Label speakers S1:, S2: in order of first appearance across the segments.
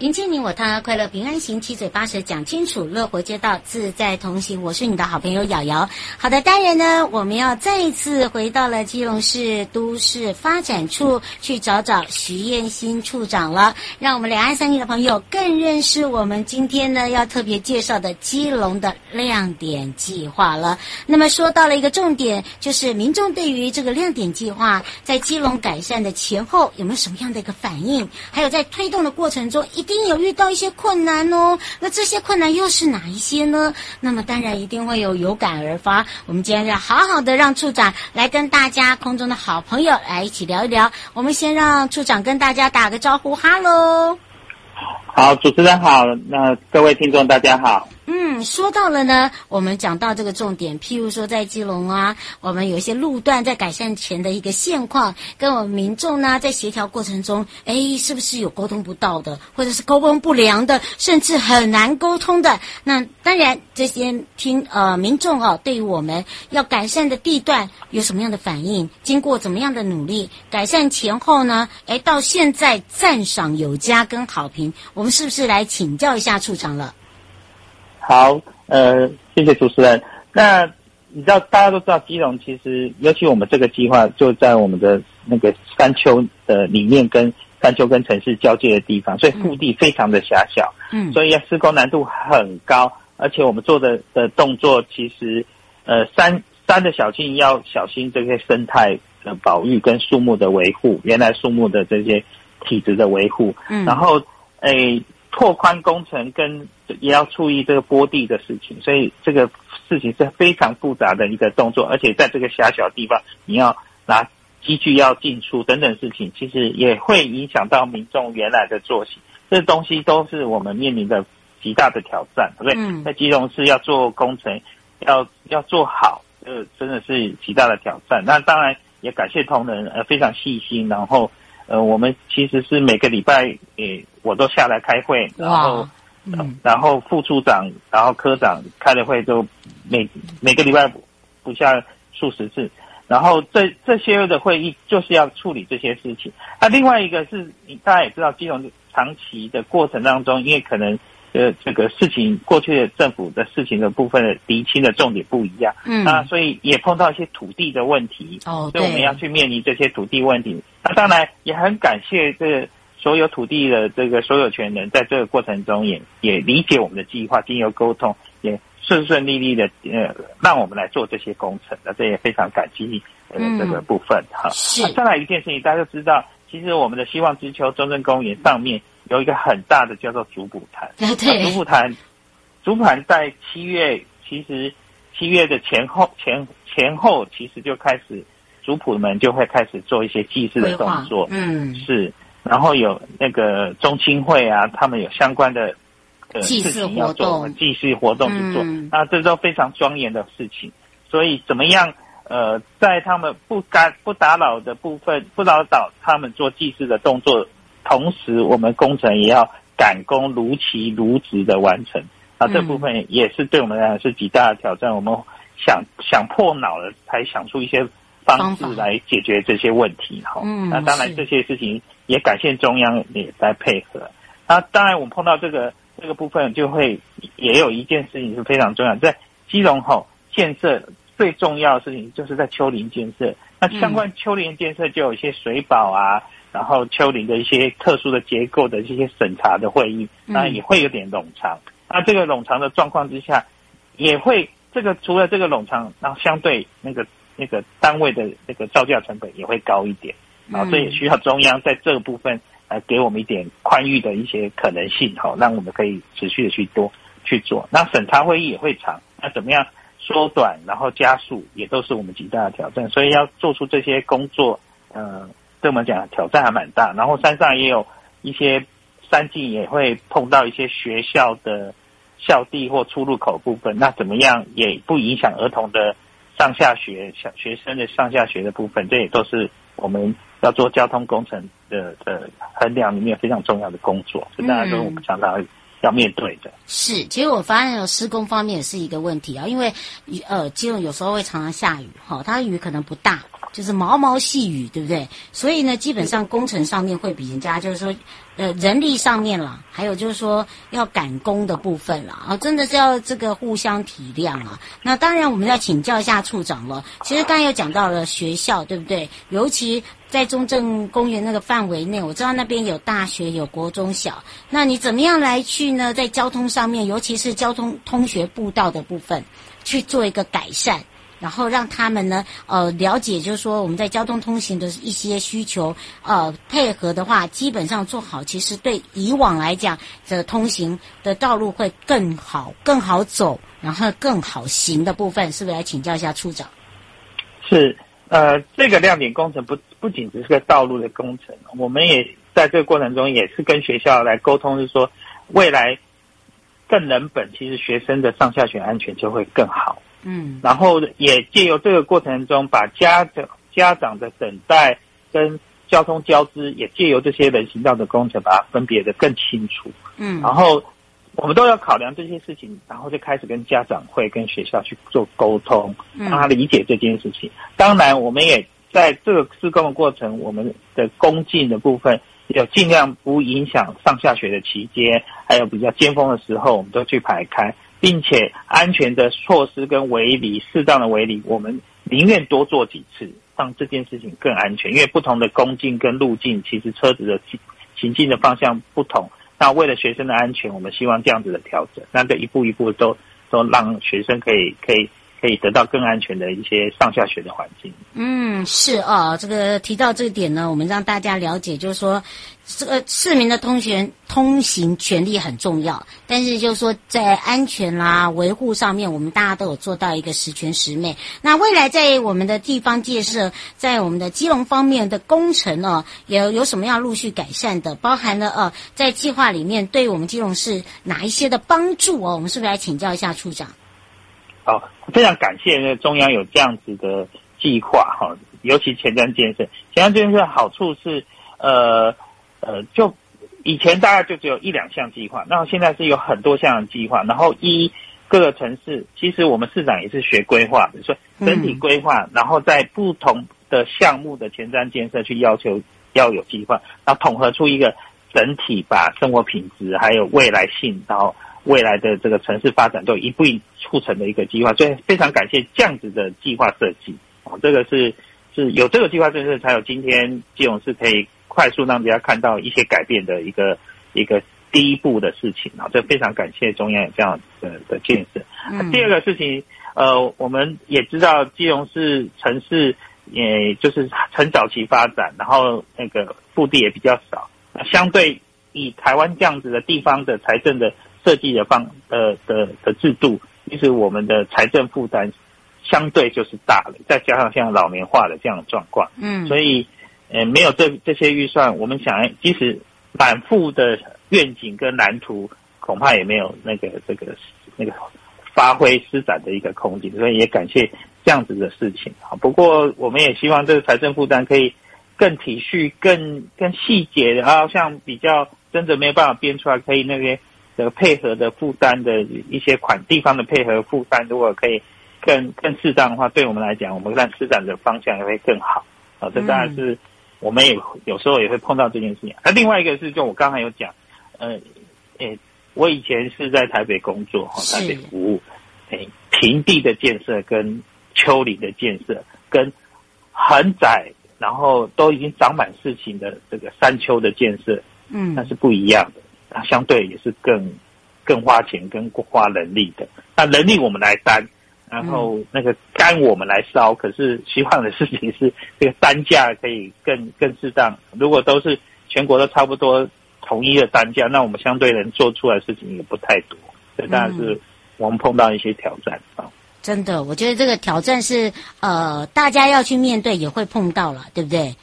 S1: 迎接你我他，快乐平安行，七嘴八舌讲清楚，乐活街道自在同行。我是你的好朋友瑶瑶。好的，当然呢，我们要再一次回到了基隆市都市发展处去找找徐彦新处长了，让我们两岸三地的朋友更认识我们今天呢要特别介绍的基隆的亮点计划了。那么说到了一个重点，就是民众对于这个亮点计划在基隆改善的前后有没有什么样的一个反应？还有在推动的过程中一。一定有遇到一些困难哦，那这些困难又是哪一些呢？那么当然一定会有有感而发。我们今天要好好的让处长来跟大家空中的好朋友来一起聊一聊。我们先让处长跟大家打个招呼，哈喽。
S2: 好，主持人好，那各位听众大家好。
S1: 嗯，说到了呢，我们讲到这个重点，譬如说在基隆啊，我们有一些路段在改善前的一个现况，跟我们民众呢在协调过程中，哎，是不是有沟通不到的，或者是沟通不良的，甚至很难沟通的？那当然，这些听呃民众哦，对于我们要改善的地段有什么样的反应？经过怎么样的努力，改善前后呢？哎，到现在赞赏有加跟好评，我们是不是来请教一下处长了？
S2: 好，呃，谢谢主持人。那你知道，大家都知道，基隆其实，尤其我们这个计划就在我们的那个山丘的里面，跟山丘跟城市交界的地方，所以腹地非常的狭小，嗯，所以施工难度很高，而且我们做的的动作，其实，呃，山山的小径要小心这些生态的保育跟树木的维护，原来树木的这些体质的维护，嗯，然后，诶。拓宽工程跟也要注意这个波地的事情，所以这个事情是非常复杂的一个动作，而且在这个狭小地方，你要拿机具要进出等等事情，其实也会影响到民众原来的作息，这东西都是我们面临的极大的挑战，对不对？在基隆市要做工程，要要做好，呃，真的是极大的挑战。那当然也感谢同仁，呃，非常细心，然后。呃，我们其实是每个礼拜，诶、欸，我都下来开会，然后，嗯，然后副处长，然后科长开的会都每每个礼拜不下数十次，然后这这些的会议就是要处理这些事情。那、啊、另外一个是，大家也知道，金融长期的过程当中，因为可能。呃，这个事情过去的政府的事情的部分的厘清的重点不一样，嗯，啊，所以也碰到一些土地的问题，哦，所以我们要去面临这些土地问题。那当然也很感谢这个所有土地的这个所有权人，在这个过程中也也理解我们的计划，经由沟通也顺顺利利的呃，让我们来做这些工程。那这也非常感激呃这个部分哈。是。再来一件事情，大家都知道，其实我们的希望之丘中正公园上面。有一个很大的叫做主普坛，对，主普坛，主普坛在七月，其实七月的前后前前后，其实就开始主普们就会开始做一些祭祀的动作，嗯，是，然后有那个中青会啊，他们有相关的呃事情要做，祭祀活动去做，嗯、那这都非常庄严的事情，所以怎么样？呃，在他们不干不打扰的部分，不打扰他们做祭祀的动作。同时，我们工程也要赶工如期如职的完成，啊，这部分也是对我们来讲是极大的挑战。我们想想破脑了，才想出一些方式来解决这些问题。哈，嗯，那当然这些事情也感谢中央也在配合。那当然我们碰到这个这个部分，就会也有一件事情是非常重要，在基隆吼建设最重要的事情就是在丘陵建设。那相关丘陵建设就有一些水保啊。然后丘陵的一些特殊的结构的这些审查的会议，那也会有点冗长。那这个冗长的状况之下，也会这个除了这个冗长，然后相对那个那个单位的那个造价成本也会高一点。然后这也需要中央在这个部分呃给我们一点宽裕的一些可能性，好，让我们可以持续的去多去做。那审查会议也会长，那怎么样缩短，然后加速，也都是我们极大的挑战。所以要做出这些工作，呃。对我们讲挑战还蛮大，然后山上也有一些山径也会碰到一些学校的校地或出入口部分，那怎么样也不影响儿童的上下学、小学生的上下学的部分，这也都是我们要做交通工程的的衡量里面非常重要的工作，这大家都我们常常要面对的。
S1: 是，其实我发现施工方面也是一个问题啊，因为呃，基隆有时候会常常下雨，哈，它雨可能不大。就是毛毛细雨，对不对？所以呢，基本上工程上面会比人家就是说，呃，人力上面啦，还有就是说要赶工的部分啦，啊，真的是要这个互相体谅啊。那当然，我们要请教一下处长了。其实刚才有讲到了学校，对不对？尤其在中正公园那个范围内，我知道那边有大学，有国中小。那你怎么样来去呢？在交通上面，尤其是交通通学步道的部分，去做一个改善。然后让他们呢，呃，了解，就是说我们在交通通行的一些需求，呃，配合的话，基本上做好，其实对以往来讲，的通行的道路会更好、更好走，然后更好行的部分，是不是来请教一下处长？
S2: 是，呃，这个亮点工程不不仅只是个道路的工程，我们也在这个过程中也是跟学校来沟通，是说未来更人本，其实学生的上下学安全就会更好。
S1: 嗯，
S2: 然后也借由这个过程中，把家长家长的等待跟交通交织，也借由这些人行道的工程，把它分别的更清楚。
S1: 嗯，
S2: 然后我们都要考量这些事情，然后就开始跟家长会、跟学校去做沟通，让他理解这件事情。当然，我们也在这个施工的过程，我们的工进的部分，有尽量不影响上下学的期间，还有比较尖峰的时候，我们都去排开。并且安全的措施跟围篱，适当的围篱，我们宁愿多做几次，让这件事情更安全。因为不同的工径跟路径，其实车子的行行进的方向不同。那为了学生的安全，我们希望这样子的调整，那这一步一步都都让学生可以可以。可以得到更安全的一些上下学的环境。
S1: 嗯，是哦，这个提到这个点呢，我们让大家了解，就是说，这个市民的通行通行权利很重要，但是就是说，在安全啦、维护上面，我们大家都有做到一个十全十美。那未来在我们的地方建设，在我们的基隆方面的工程呢，有有什么样陆续改善的？包含了呃，在计划里面对我们基隆市哪一些的帮助哦？我们是不是来请教一下处长？
S2: 好，非常感谢那中央有这样子的计划哈，尤其前瞻建设。前瞻建设的好处是，呃呃，就以前大概就只有一两项计划，那现在是有很多项计划，然后一各个城市，其实我们市长也是学规划的，所以整体规划，然后在不同的项目的前瞻建设去要求要有计划，然后统合出一个整体，把生活品质还有未来性，然后。未来的这个城市发展都一步一促成的一个计划，所以非常感谢这样子的计划设计。哦，这个是是有这个计划设计，才有今天基隆市可以快速让大家看到一些改变的一个一个第一步的事情啊！这非常感谢中央有这样的的建设。嗯。第二个事情，呃，我们也知道基隆市城市也就是很早期发展，然后那个腹地也比较少，相对以台湾这样子的地方的财政的。设计的方呃的的，的制度，其实我们的财政负担相对就是大了，再加上像老年化的这样的状况，嗯，所以呃没有这这些预算，我们想即使满腹的愿景跟蓝图，恐怕也没有那个这个那个发挥施展的一个空间，所以也感谢这样子的事情啊。不过我们也希望这个财政负担可以更体恤、更更细节的，然后像比较真的没有办法编出来，可以那些。这个配合的负担的一些款地方的配合负担，如果可以更更适当的话，对我们来讲，我们让施展的方向也会更好。啊，这当然是我们也有时候也会碰到这件事情。那另外一个是，就我刚才有讲，呃，诶，我以前是在台北工作，哈，台北服务，诶，平地的建设跟丘陵的建设，跟很窄，然后都已经长满事情的这个山丘的建设，嗯，那是不一样的。那相对也是更更花钱、跟花人力的。那人力我们来担，然后那个干我们来烧。可是希望的事情是，这个单价可以更更适当。如果都是全国都差不多统一的单价，那我们相对能做出来的事情也不太多。这当然是我们碰到一些挑战啊。
S1: 真的，我觉得这个挑战是呃，大家要去面对，也会碰到了，对不对？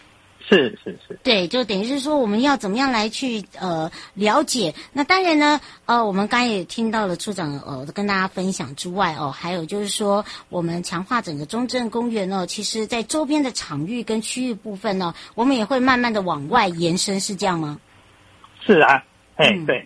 S2: 是是是，
S1: 对，就等于是说，我们要怎么样来去呃了解？那当然呢，呃，我们刚才也听到了处长呃跟大家分享之外哦，还有就是说，我们强化整个中正公园呢，其实在周边的场域跟区域部分呢，我们也会慢慢的往外延伸，是这样吗？
S2: 是啊，哎、嗯，对。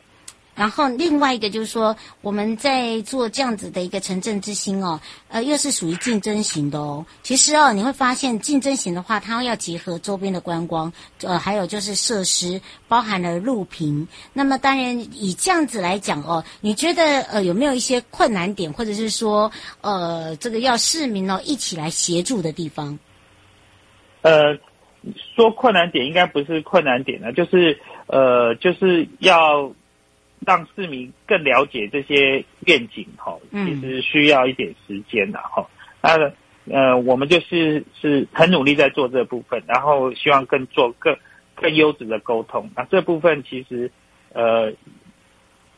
S1: 然后另外一个就是说，我们在做这样子的一个城镇之星哦，呃，又是属于竞争型的哦。其实哦，你会发现竞争型的话，它要结合周边的观光，呃，还有就是设施，包含了路平。那么当然以这样子来讲哦，你觉得呃有没有一些困难点，或者是说呃这个要市民哦一起来协助的地方？
S2: 呃，说困难点应该不是困难点呢，就是呃就是要。让市民更了解这些愿景，哈，其实需要一点时间的，哈。那呃，我们就是是很努力在做这部分，然后希望更做更更优质的沟通。那这部分其实呃，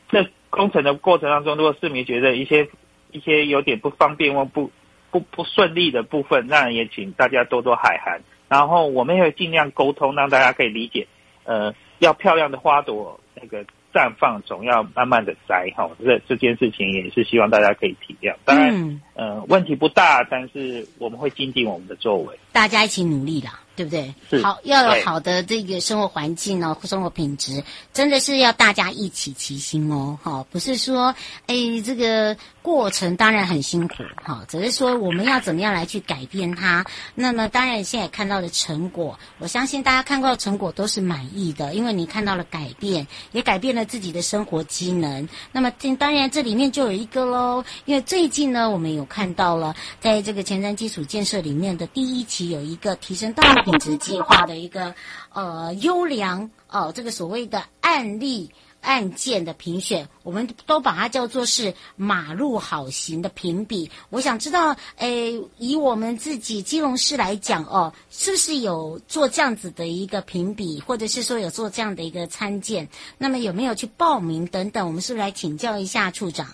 S2: 这工程的过程当中，如果市民觉得一些一些有点不方便或不不不顺利的部分，那也请大家多多海涵。然后我们也会尽量沟通，让大家可以理解。呃，要漂亮的花朵那个。绽放总要慢慢的摘哈，这这件事情也是希望大家可以体谅。当然，嗯、呃，问题不大，但是我们会精进我们的作为，
S1: 大家一起努力啦。对不对？好，要有好的这个生活环境哦，生活品质真的是要大家一起齐心哦。哈，不是说哎，这个过程当然很辛苦哈，只是说我们要怎么样来去改变它。那么当然现在看到的成果，我相信大家看到的成果都是满意的，因为你看到了改变，也改变了自己的生活机能。那么当然这里面就有一个喽，因为最近呢，我们有看到了在这个前瞻基础建设里面的第一期有一个提升到。品质计划的一个呃优良哦，这个所谓的案例案件的评选，我们都把它叫做是马路好行的评比。我想知道，诶，以我们自己金融师来讲哦，是不是有做这样子的一个评比，或者是说有做这样的一个参见？那么有没有去报名等等？我们是不是来请教一下处长？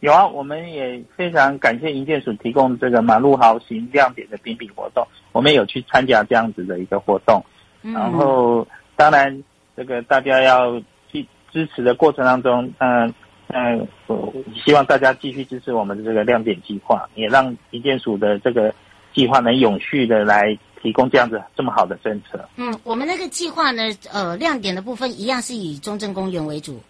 S2: 有啊，我们也非常感谢银建署提供这个马路豪行亮点的评比活动，我们有去参加这样子的一个活动。然后，当然，这个大家要去支持的过程当中，嗯嗯，我希望大家继续支持我们的这个亮点计划，也让银建署的这个计划能永续的来提供这样子这么好的政策。
S1: 嗯，我们那个计划呢，呃，亮点的部分一样是以中正公园为主。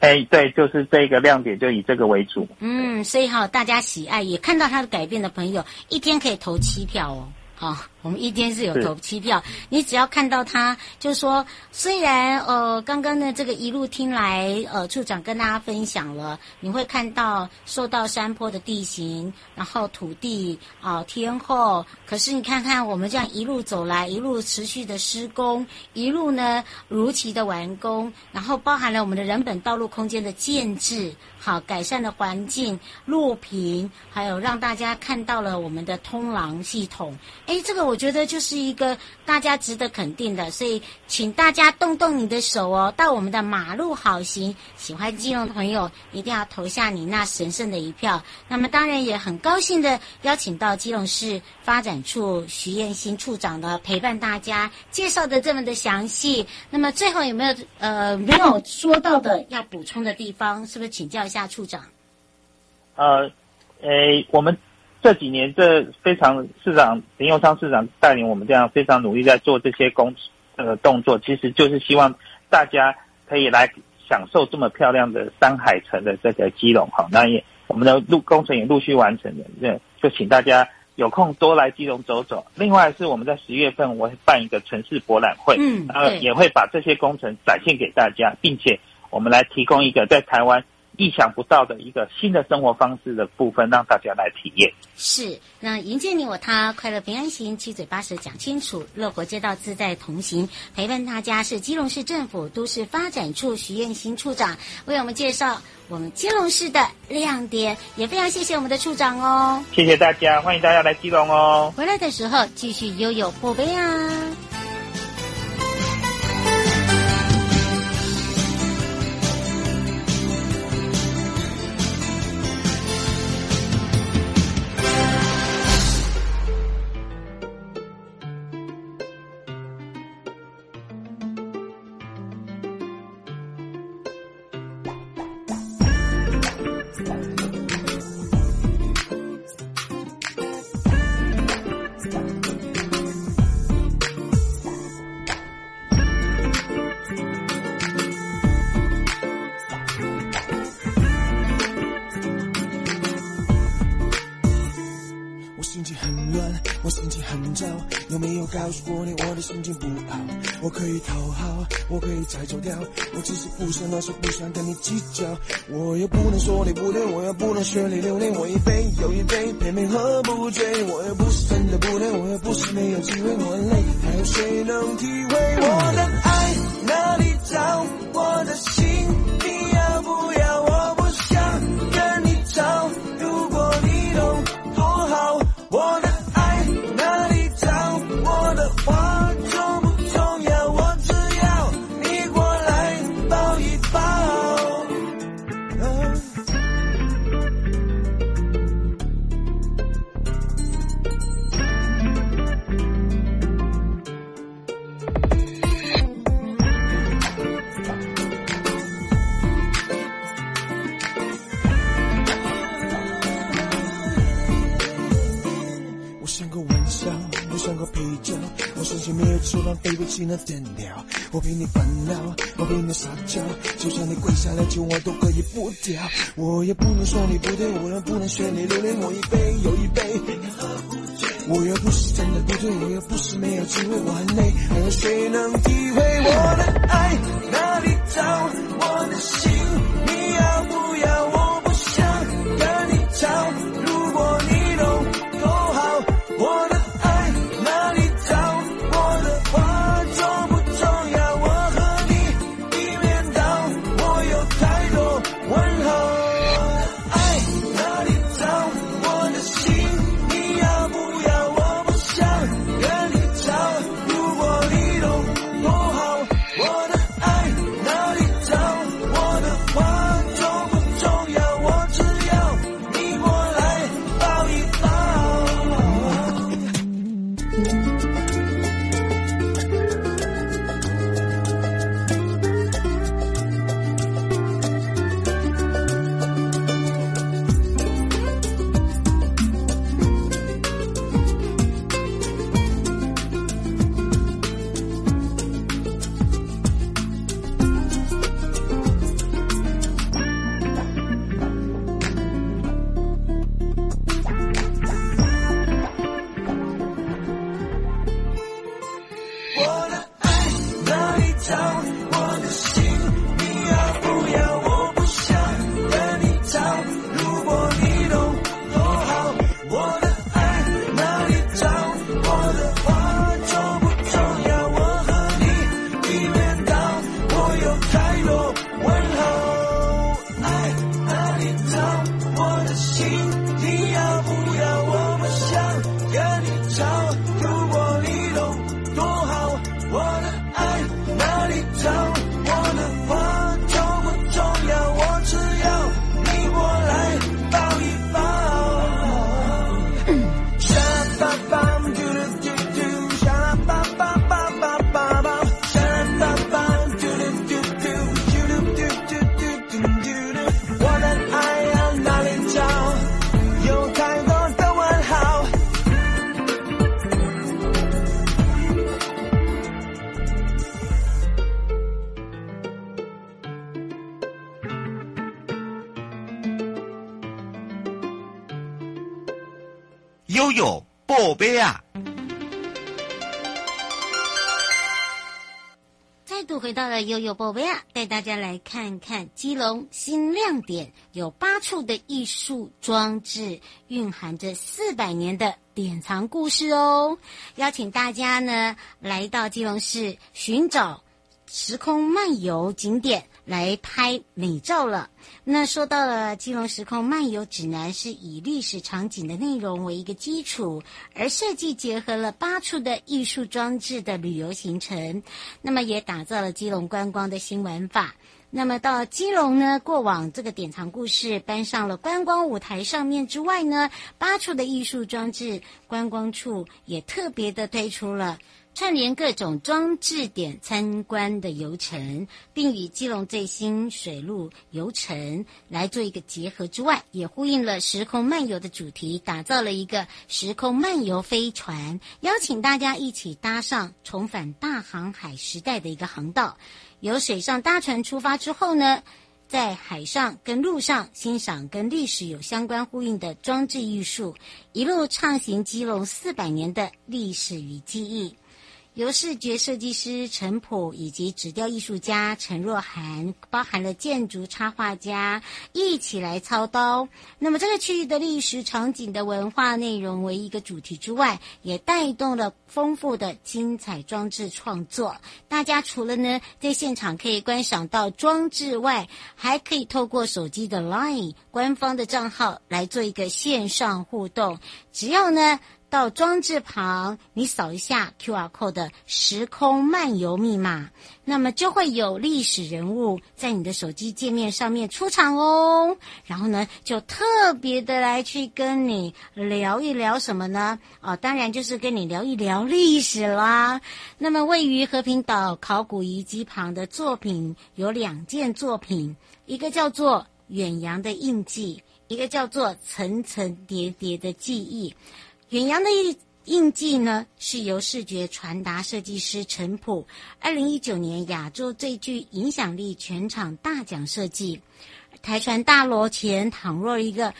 S2: 哎，对，就是这个亮点，就以这个为主。
S1: 嗯，所以哈，大家喜爱，也看到他的改变的朋友，一天可以投七票哦。好。我们一天是有投七票，你只要看到他，就是说，虽然呃，刚刚呢这个一路听来，呃，处长跟大家分享了，你会看到受到山坡的地形，然后土地啊、呃、天候，可是你看看我们这样一路走来，一路持续的施工，一路呢如期的完工，然后包含了我们的人本道路空间的建制，好改善的环境，路平，还有让大家看到了我们的通廊系统，哎，这个。我觉得就是一个大家值得肯定的，所以请大家动动你的手哦，到我们的马路好行，喜欢金融的朋友一定要投下你那神圣的一票。那么当然也很高兴的邀请到基隆市发展处徐彦新处长的陪伴大家，介绍的这么的详细。那么最后有没有呃没有说到的要补充的地方？是不是请教一下处长？
S2: 呃，诶，我们。这几年，这非常市长林永昌市长带领我们这样非常努力在做这些工呃动作，其实就是希望大家可以来享受这么漂亮的山海城的这个基隆哈。那也我们的陆工程也陆续完成了，那就请大家有空多来基隆走走。另外是我们在十月份我会办一个城市博览会，嗯，然后也会把这些工程展现给大家，并且我们来提供一个在台湾。意想不到的一个新的生活方式的部分，让大家来体验。
S1: 是，那迎接你我他，快乐平安行，七嘴八舌讲清楚，乐活街道自在同行，陪伴大家是基隆市政府都市发展处徐彦新处长为我们介绍我们基隆市的亮点，也非常谢谢我们的处长哦。
S2: 谢谢大家，欢迎大家来基隆哦。
S1: 回来的时候继续悠悠破杯啊。
S3: 如果你我的心情不好，我可以讨好，我可以再走掉，我只是不想那时不想跟你计较。我又不能说你不对，我又不能学你流泪。我一杯又一杯，偏偏喝不醉。我又不是真的不对，我又不是没有机会。我很累，还有谁能体会我的爱？起那点了。我比你烦恼，我比你撒娇，就算你跪下来求我都可以不掉。我也不能说你不对，我也不能学你流泪。我一杯又一杯，我又不是真的不对，我又不是没有机会。我很累，还有谁能体会我的爱？哪里找我的心？
S4: 贝啊！
S1: 再度回到了悠悠宝贝啊，带大家来看看基隆新亮点，有八处的艺术装置，蕴含着四百年的典藏故事哦。邀请大家呢来到基隆市寻找时空漫游景点。来拍美照了。那说到了基隆时空漫游指南，是以历史场景的内容为一个基础，而设计结合了八处的艺术装置的旅游行程，那么也打造了基隆观光的新玩法。那么到基隆呢，过往这个典藏故事搬上了观光舞台上面之外呢，八处的艺术装置观光处也特别的推出了。串联各种装置点参观的游程，并与基隆最新水路游程来做一个结合之外，也呼应了时空漫游的主题，打造了一个时空漫游飞船，邀请大家一起搭上重返大航海时代的一个航道。由水上搭船出发之后呢，在海上跟陆上欣赏跟历史有相关呼应的装置艺术，一路畅行基隆四百年的历史与记忆。由视觉设计师陈普以及纸雕艺术家陈若涵，包含了建筑插画家一起来操刀。那么这个区域的历史场景的文化内容为一个主题之外，也带动了丰富的精彩装置创作。大家除了呢在现场可以观赏到装置外，还可以透过手机的 LINE 官方的账号来做一个线上互动。只要呢。到装置旁，你扫一下 QR code 的时空漫游密码，那么就会有历史人物在你的手机界面上面出场哦。然后呢，就特别的来去跟你聊一聊什么呢？哦，当然就是跟你聊一聊历史啦。那么位于和平岛考古遗迹旁的作品有两件作品，一个叫做《远洋的印记》，一个叫做《层层叠叠的记忆》。远洋的印印记呢，是由视觉传达设计师陈普，二零一九年亚洲最具影响力全场大奖设计。台船大楼前倘若一个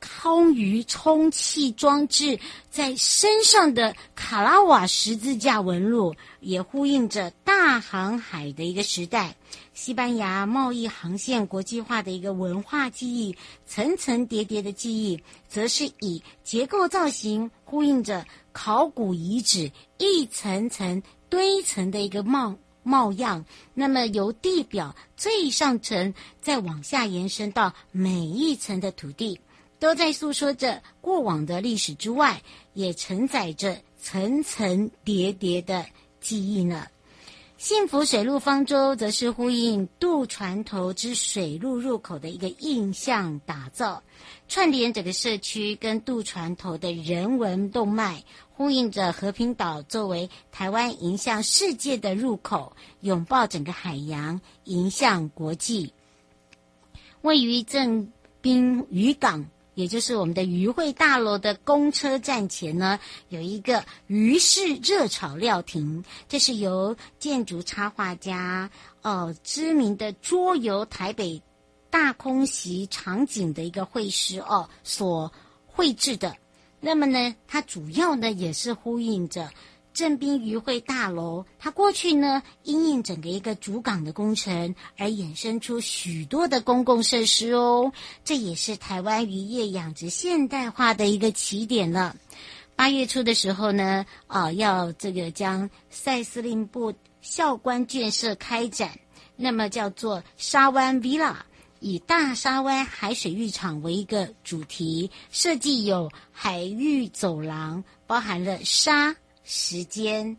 S1: 空鱼充气装置，在身上的卡拉瓦十字架纹路，也呼应着大航海的一个时代。西班牙贸易航线国际化的一个文化记忆，层层叠叠的记忆，则是以结构造型呼应着考古遗址一层层堆层的一个貌貌样。那么由地表最上层再往下延伸到每一层的土地，都在诉说着过往的历史之外，也承载着层层叠叠的记忆呢。幸福水陆方舟则是呼应渡船头之水路入口的一个印象打造，串联整个社区跟渡船头的人文动脉，呼应着和平岛作为台湾迎向世界的入口，拥抱整个海洋，迎向国际。位于正滨渔港。也就是我们的渔会大楼的公车站前呢，有一个鱼式热炒料亭，这是由建筑插画家呃知名的桌游台北大空袭场景的一个绘师哦所绘制的。那么呢，它主要呢也是呼应着。正滨渔会大楼，它过去呢，因应整个一个主港的工程而衍生出许多的公共设施哦，这也是台湾渔业养殖现代化的一个起点了。八月初的时候呢，啊，要这个将赛司令部校官建设开展，那么叫做沙湾 Villa，以大沙湾海水浴场为一个主题，设计有海域走廊，包含了沙。时间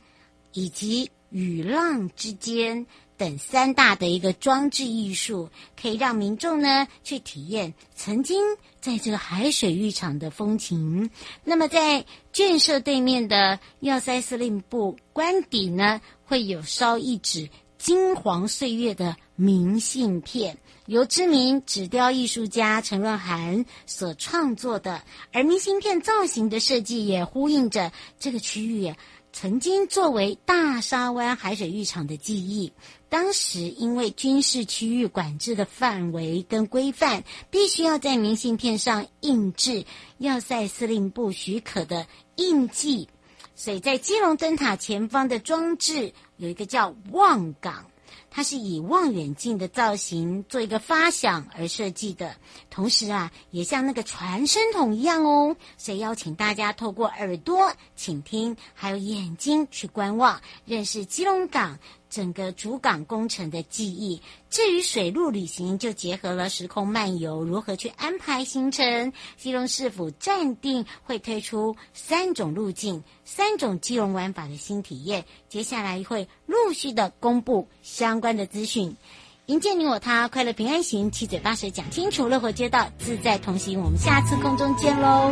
S1: 以及与浪之间等三大的一个装置艺术，可以让民众呢去体验曾经在这个海水浴场的风情。那么在建设对面的要塞司令部官邸呢，会有烧一纸金黄岁月的明信片，由知名纸雕艺术家陈若涵所创作的。而明信片造型的设计也呼应着这个区域曾经作为大沙湾海水浴场的记忆。当时因为军事区域管制的范围跟规范，必须要在明信片上印制要塞司令部许可的印记，所以在基隆灯塔前方的装置有一个叫望港。它是以望远镜的造型做一个发响而设计的，同时啊，也像那个传声筒一样哦，所以邀请大家透过耳朵倾听，还有眼睛去观望，认识基隆港。整个主港工程的记忆，至于水陆旅行，就结合了时空漫游，如何去安排行程。基隆市府暂定会推出三种路径、三种基隆玩法的新体验，接下来会陆续的公布相关的资讯。迎接你我他，快乐平安行，七嘴八舌讲清楚，乐活街道自在同行。我们下次空中
S5: 见喽。